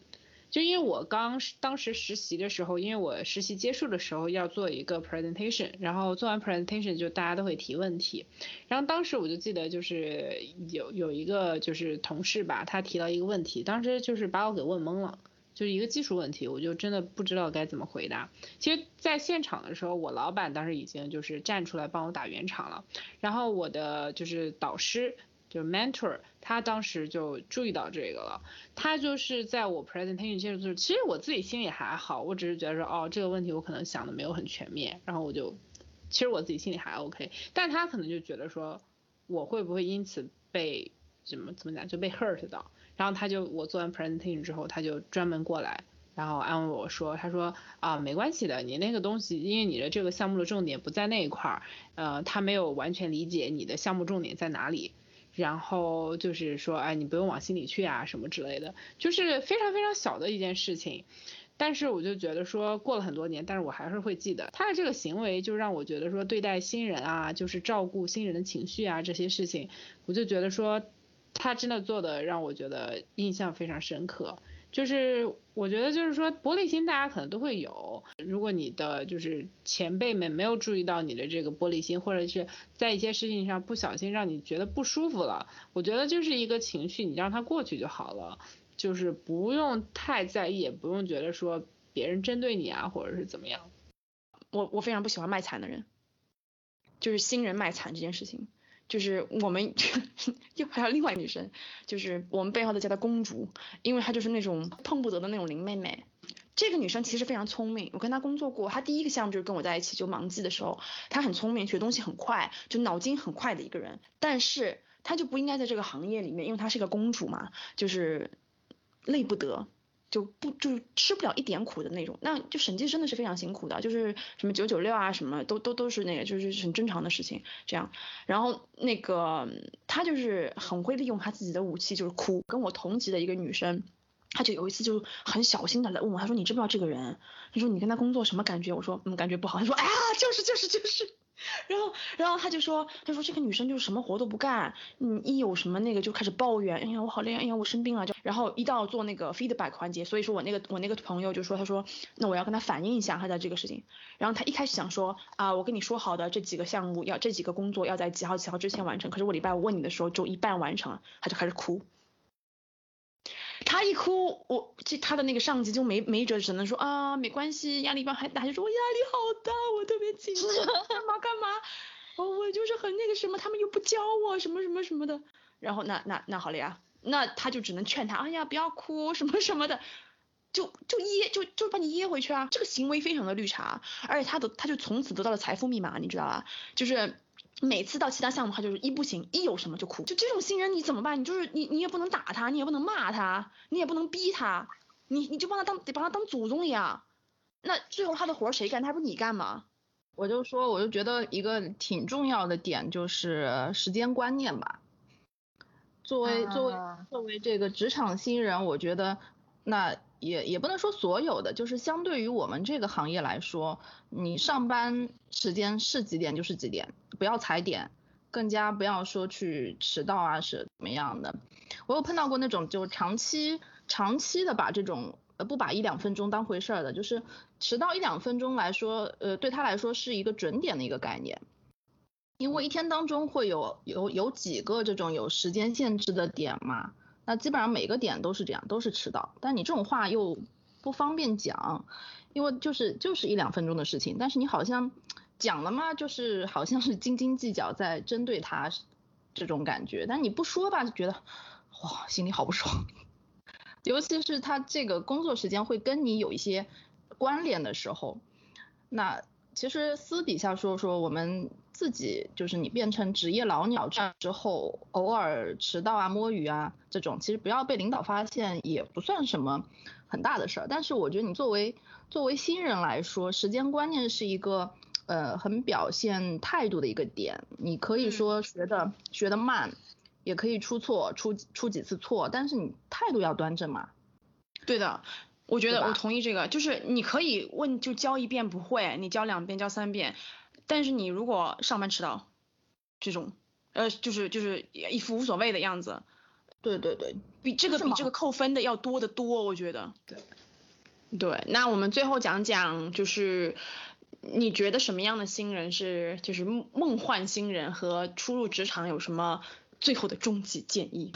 就因为我刚当时实习的时候，因为我实习结束的时候要做一个 presentation，然后做完 presentation 就大家都会提问题，然后当时我就记得就是有有一个就是同事吧，他提到一个问题，当时就是把我给问懵了，就是一个技术问题，我就真的不知道该怎么回答。其实在现场的时候，我老板当时已经就是站出来帮我打圆场了，然后我的就是导师。就是 mentor，他当时就注意到这个了。他就是在我 presentation 结束之后，其实我自己心里还好，我只是觉得说，哦，这个问题我可能想的没有很全面，然后我就，其实我自己心里还 OK。但他可能就觉得说，我会不会因此被怎么怎么讲就被 hurt 到？然后他就我做完 presentation 之后，他就专门过来，然后安慰我说，他说啊，没关系的，你那个东西，因为你的这个项目的重点不在那一块儿，呃，他没有完全理解你的项目重点在哪里。然后就是说，哎，你不用往心里去啊，什么之类的，就是非常非常小的一件事情，但是我就觉得说，过了很多年，但是我还是会记得他的这个行为，就让我觉得说，对待新人啊，就是照顾新人的情绪啊，这些事情，我就觉得说，他真的做的让我觉得印象非常深刻。就是我觉得就是说玻璃心大家可能都会有，如果你的就是前辈们没有注意到你的这个玻璃心，或者是在一些事情上不小心让你觉得不舒服了，我觉得就是一个情绪，你让它过去就好了，就是不用太在意，也不用觉得说别人针对你啊或者是怎么样。我我非常不喜欢卖惨的人，就是新人卖惨这件事情。就是我们 又还有另外一个女生，就是我们背后的叫她公主，因为她就是那种碰不得的那种林妹妹。这个女生其实非常聪明，我跟她工作过，她第一个项目就是跟我在一起就忙季的时候，她很聪明，学东西很快，就脑筋很快的一个人。但是她就不应该在这个行业里面，因为她是个公主嘛，就是累不得。就不就吃不了一点苦的那种，那就审计真的是非常辛苦的，就是什么九九六啊，什么都都都是那个，就是很正常的事情这样。然后那个他就是很会利用他自己的武器，就是哭。跟我同级的一个女生，她就有一次就很小心的来问我，她说你知不知道这个人？她说你跟他工作什么感觉？我说嗯，感觉不好。她说哎呀，就是就是就是。然后，然后他就说，他说这个女生就是什么活都不干，嗯，一有什么那个就开始抱怨，哎呀我好累，哎呀我生病了，就然后一到做那个 feedback 环节，所以说我那个我那个朋友就说，他说那我要跟他反映一下他的这个事情，然后他一开始想说啊，我跟你说好的这几个项目要这几个工作要在几号几号之前完成，可是我礼拜五问你的时候就一半完成了，他就开始哭。他一哭，我这他的那个上级就没没辙，只能说啊，没关系，压力班还大，就说我压力好大，我特别紧张，干嘛干嘛，我我就是很那个什么，他们又不教我什么什么什么的，然后那那那好了呀，那他就只能劝他，哎呀不要哭什么什么的，就就噎就就把你噎回去啊，这个行为非常的绿茶，而且他的他就从此得到了财富密码，你知道吧？就是。每次到其他项目，他就是一不行，一有什么就哭。就这种新人你怎么办？你就是你，你也不能打他，你也不能骂他，你也不能逼他，你你就帮他当得把他当祖宗一样。那最后他的活谁干？他不是你干吗？我就说，我就觉得一个挺重要的点就是时间观念吧。作为作为作为这个职场新人，我觉得那。也也不能说所有的，就是相对于我们这个行业来说，你上班时间是几点就是几点，不要踩点，更加不要说去迟到啊是怎么样的。我有碰到过那种就长期长期的把这种呃不把一两分钟当回事儿的，就是迟到一两分钟来说，呃对他来说是一个准点的一个概念，因为一天当中会有有有几个这种有时间限制的点嘛。那基本上每个点都是这样，都是迟到。但你这种话又不方便讲，因为就是就是一两分钟的事情。但是你好像讲了嘛，就是好像是斤斤计较在针对他这种感觉。但你不说吧，就觉得哇，心里好不爽。尤其是他这个工作时间会跟你有一些关联的时候，那其实私底下说说我们。自己就是你变成职业老鸟之后，偶尔迟到啊、摸鱼啊这种，其实不要被领导发现也不算什么很大的事儿。但是我觉得你作为作为新人来说，时间观念是一个呃很表现态度的一个点。你可以说学的学的慢，也可以出错，出出几次错，但是你态度要端正嘛。对的，我觉得我同意这个，就是你可以问就教一遍不会，你教两遍教三遍。但是你如果上班迟到，这种，呃，就是就是一副无所谓的样子，对对对，比这个比这个扣分的要多得多，我觉得。对，对，那我们最后讲讲，就是你觉得什么样的新人是就是梦幻新人和初入职场有什么最后的终极建议？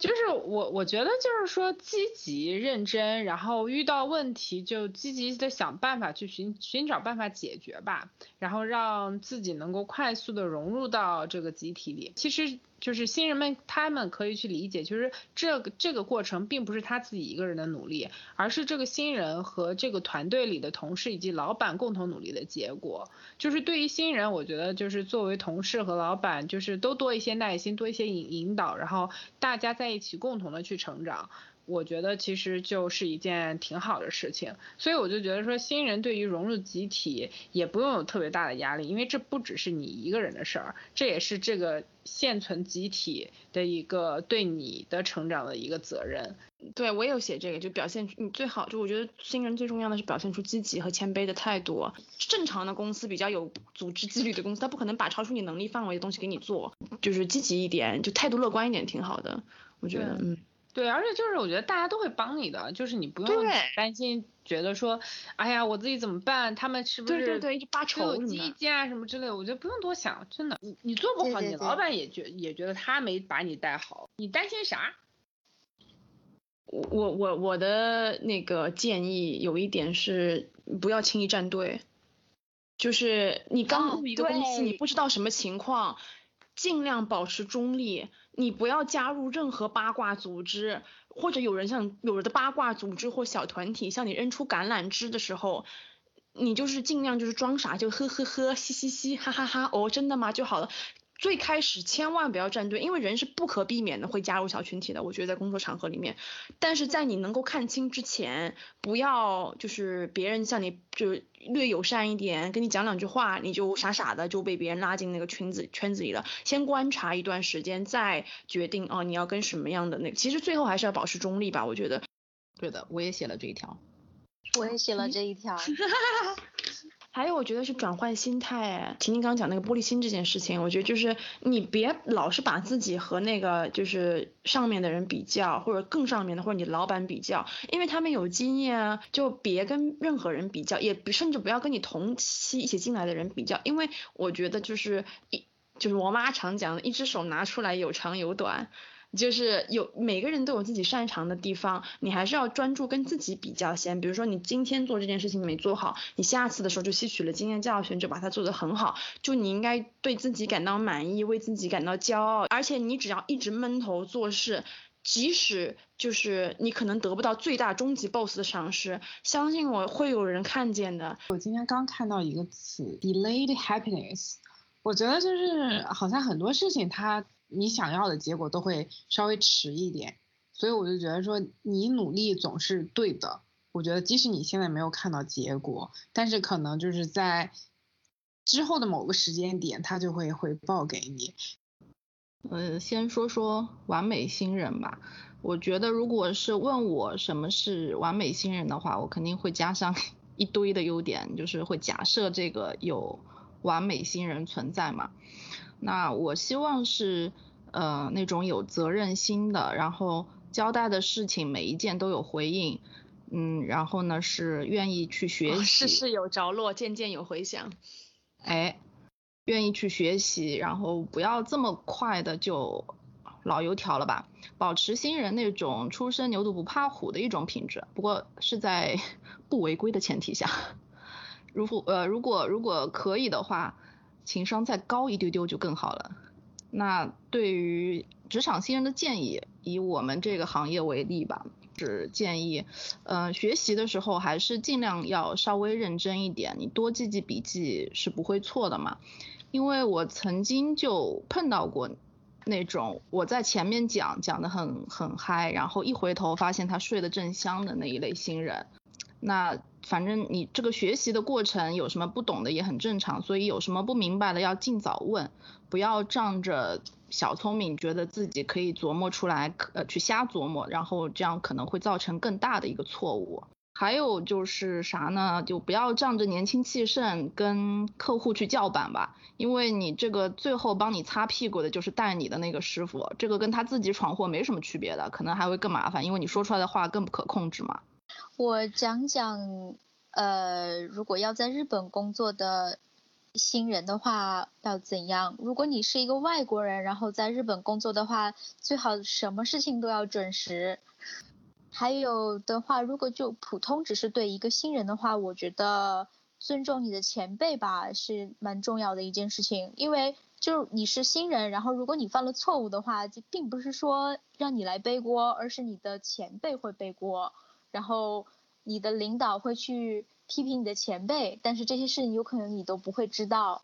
就是我我觉得就是说积极认真，然后遇到问题就积极的想办法去寻寻找办法解决吧，然后让自己能够快速的融入到这个集体里。其实。就是新人们，他们可以去理解，就是这个这个过程并不是他自己一个人的努力，而是这个新人和这个团队里的同事以及老板共同努力的结果。就是对于新人，我觉得就是作为同事和老板，就是都多一些耐心，多一些引引导，然后大家在一起共同的去成长。我觉得其实就是一件挺好的事情，所以我就觉得说新人对于融入集体也不用有特别大的压力，因为这不只是你一个人的事儿，这也是这个现存集体的一个对你的成长的一个责任。对我也有写这个，就表现你最好就我觉得新人最重要的是表现出积极和谦卑的态度。正常的公司比较有组织纪律的公司，他不可能把超出你能力范围的东西给你做，就是积极一点，就态度乐观一点挺好的，我觉得嗯。对，而且就是我觉得大家都会帮你的，就是你不用担心，觉得说，哎呀，我自己怎么办？他们是不是对对对，一直发愁什么意见啊什么之类的？我觉得不用多想，真的，你你做不好，你老板也觉也觉得他没把你带好，你担心啥？我我我我的那个建议有一点是，不要轻易站队，就是你刚入一个公司，你不知道什么情况，尽量保持中立。你不要加入任何八卦组织，或者有人像有的八卦组织或小团体向你扔出橄榄枝的时候，你就是尽量就是装傻，就呵呵呵，嘻嘻嘻，哈哈哈，哦，真的吗？就好了。最开始千万不要站队，因为人是不可避免的会加入小群体的。我觉得在工作场合里面，但是在你能够看清之前，不要就是别人向你就略友善一点，跟你讲两句话，你就傻傻的就被别人拉进那个圈子圈子里了。先观察一段时间，再决定哦你要跟什么样的那个。其实最后还是要保持中立吧，我觉得。对的，我也写了这一条。我也写了这一条。还有，我觉得是转换心态。婷婷刚刚讲那个玻璃心这件事情，我觉得就是你别老是把自己和那个就是上面的人比较，或者更上面的，或者你老板比较，因为他们有经验啊，就别跟任何人比较，也甚至不要跟你同期一起进来的人比较，因为我觉得就是一就是我妈常讲的，一只手拿出来有长有短。就是有每个人都有自己擅长的地方，你还是要专注跟自己比较先。比如说你今天做这件事情没做好，你下次的时候就吸取了经验教训，就把它做得很好。就你应该对自己感到满意，为自己感到骄傲。而且你只要一直闷头做事，即使就是你可能得不到最大终极 boss 的赏识，相信我会有人看见的。我今天刚看到一个词，delayed happiness，我觉得就是好像很多事情它。你想要的结果都会稍微迟一点，所以我就觉得说你努力总是对的。我觉得即使你现在没有看到结果，但是可能就是在之后的某个时间点，他就会回报给你。呃，先说说完美新人吧。我觉得如果是问我什么是完美新人的话，我肯定会加上 一堆的优点，就是会假设这个有完美新人存在嘛。那我希望是，呃，那种有责任心的，然后交代的事情每一件都有回应，嗯，然后呢是愿意去学习，事事有着落，件件有回响，哎，愿意去学习，然后不要这么快的就老油条了吧，保持新人那种初生牛犊不怕虎的一种品质，不过是在 不违规的前提下，如果呃如果如果可以的话。情商再高一丢丢就更好了。那对于职场新人的建议，以我们这个行业为例吧，是建议，呃，学习的时候还是尽量要稍微认真一点，你多记记笔记是不会错的嘛。因为我曾经就碰到过那种我在前面讲讲的很很嗨，然后一回头发现他睡得正香的那一类新人。那反正你这个学习的过程有什么不懂的也很正常，所以有什么不明白的要尽早问，不要仗着小聪明觉得自己可以琢磨出来，呃去瞎琢磨，然后这样可能会造成更大的一个错误。还有就是啥呢？就不要仗着年轻气盛跟客户去叫板吧，因为你这个最后帮你擦屁股的就是带你的那个师傅，这个跟他自己闯祸没什么区别的，可能还会更麻烦，因为你说出来的话更不可控制嘛。我讲讲，呃，如果要在日本工作的新人的话要怎样？如果你是一个外国人，然后在日本工作的话，最好什么事情都要准时。还有的话，如果就普通只是对一个新人的话，我觉得尊重你的前辈吧是蛮重要的一件事情，因为就你是新人，然后如果你犯了错误的话，就并不是说让你来背锅，而是你的前辈会背锅。然后你的领导会去批评你的前辈，但是这些事情有可能你都不会知道，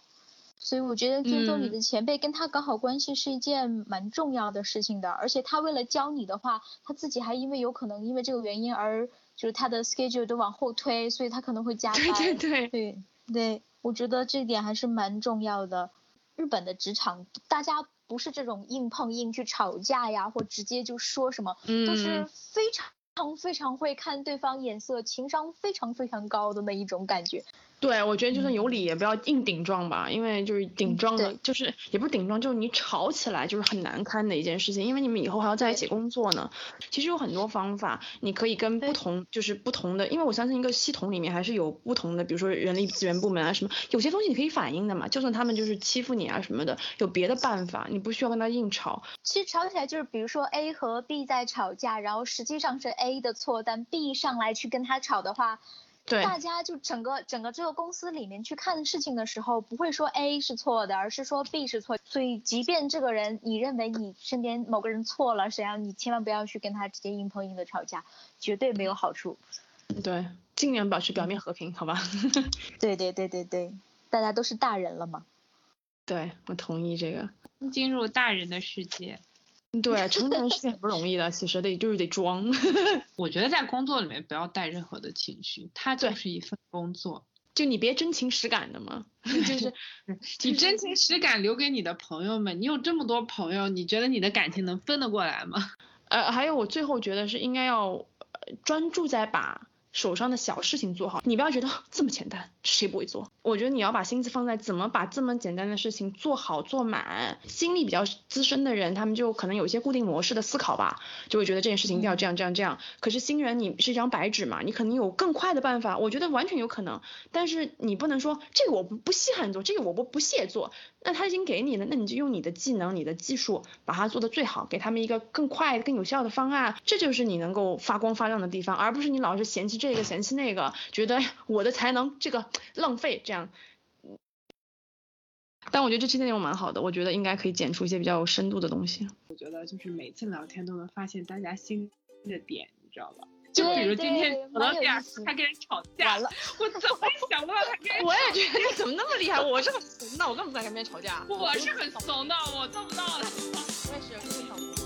所以我觉得尊重你的前辈，跟他搞好关系是一件蛮重要的事情的。而且他为了教你的话，他自己还因为有可能因为这个原因而就是他的 schedule 都往后推，所以他可能会加班。对对对对，我觉得这点还是蛮重要的。日本的职场大家不是这种硬碰硬去吵架呀，或直接就说什么，都是非常。常非常会看对方眼色，情商非常非常高的那一种感觉。对，我觉得就算有理也不要硬顶撞吧，因为就是顶撞的，就是也不是顶撞，就是你吵起来就是很难堪的一件事情，因为你们以后还要在一起工作呢。其实有很多方法，你可以跟不同就是不同的，因为我相信一个系统里面还是有不同的，比如说人力资源部门啊什么，有些东西你可以反映的嘛，就算他们就是欺负你啊什么的，有别的办法，你不需要跟他硬吵。其实吵起来就是比如说 A 和 B 在吵架，然后实际上是 A 的错，但 B 上来去跟他吵的话。大家就整个整个这个公司里面去看事情的时候，不会说 A 是错的，而是说 B 是错。所以，即便这个人你认为你身边某个人错了，谁让你千万不要去跟他直接硬碰硬的吵架，绝对没有好处。对，尽量保持表面和平，好吧？对对对对对，大家都是大人了嘛。对，我同意这个。进入大人的世界。对，成年人是很不容易的，其实得就是得装。我觉得在工作里面不要带任何的情绪，它就是一份工作。就你别真情实感的嘛，就是 你真情实感留给你的朋友们。你有这么多朋友，你觉得你的感情能分得过来吗？呃，还有我最后觉得是应该要专注在把。手上的小事情做好，你不要觉得这么简单，谁不会做？我觉得你要把心思放在怎么把这么简单的事情做好做满。经历比较资深的人，他们就可能有一些固定模式的思考吧，就会觉得这件事情一定要这样这样这样。可是新人你是一张白纸嘛，你肯定有更快的办法，我觉得完全有可能。但是你不能说这个我不不稀罕做，这个我不不屑做。那他已经给你了，那你就用你的技能、你的技术把它做得最好，给他们一个更快、更有效的方案。这就是你能够发光发亮的地方，而不是你老是嫌弃这。这个嫌弃那个，觉得我的才能这个浪费这样，但我觉得这期内容蛮好的，我觉得应该可以剪出一些比较有深度的东西。我觉得就是每次聊天都能发现大家新的点，你知道吧？就比如今天聊到点，他跟人吵架了，我怎么也想不到他跟人。我也觉得你怎么那么厉害，我是很怂的，我根本不敢跟别人吵架。我是很怂的，我做不到的。我也是非常。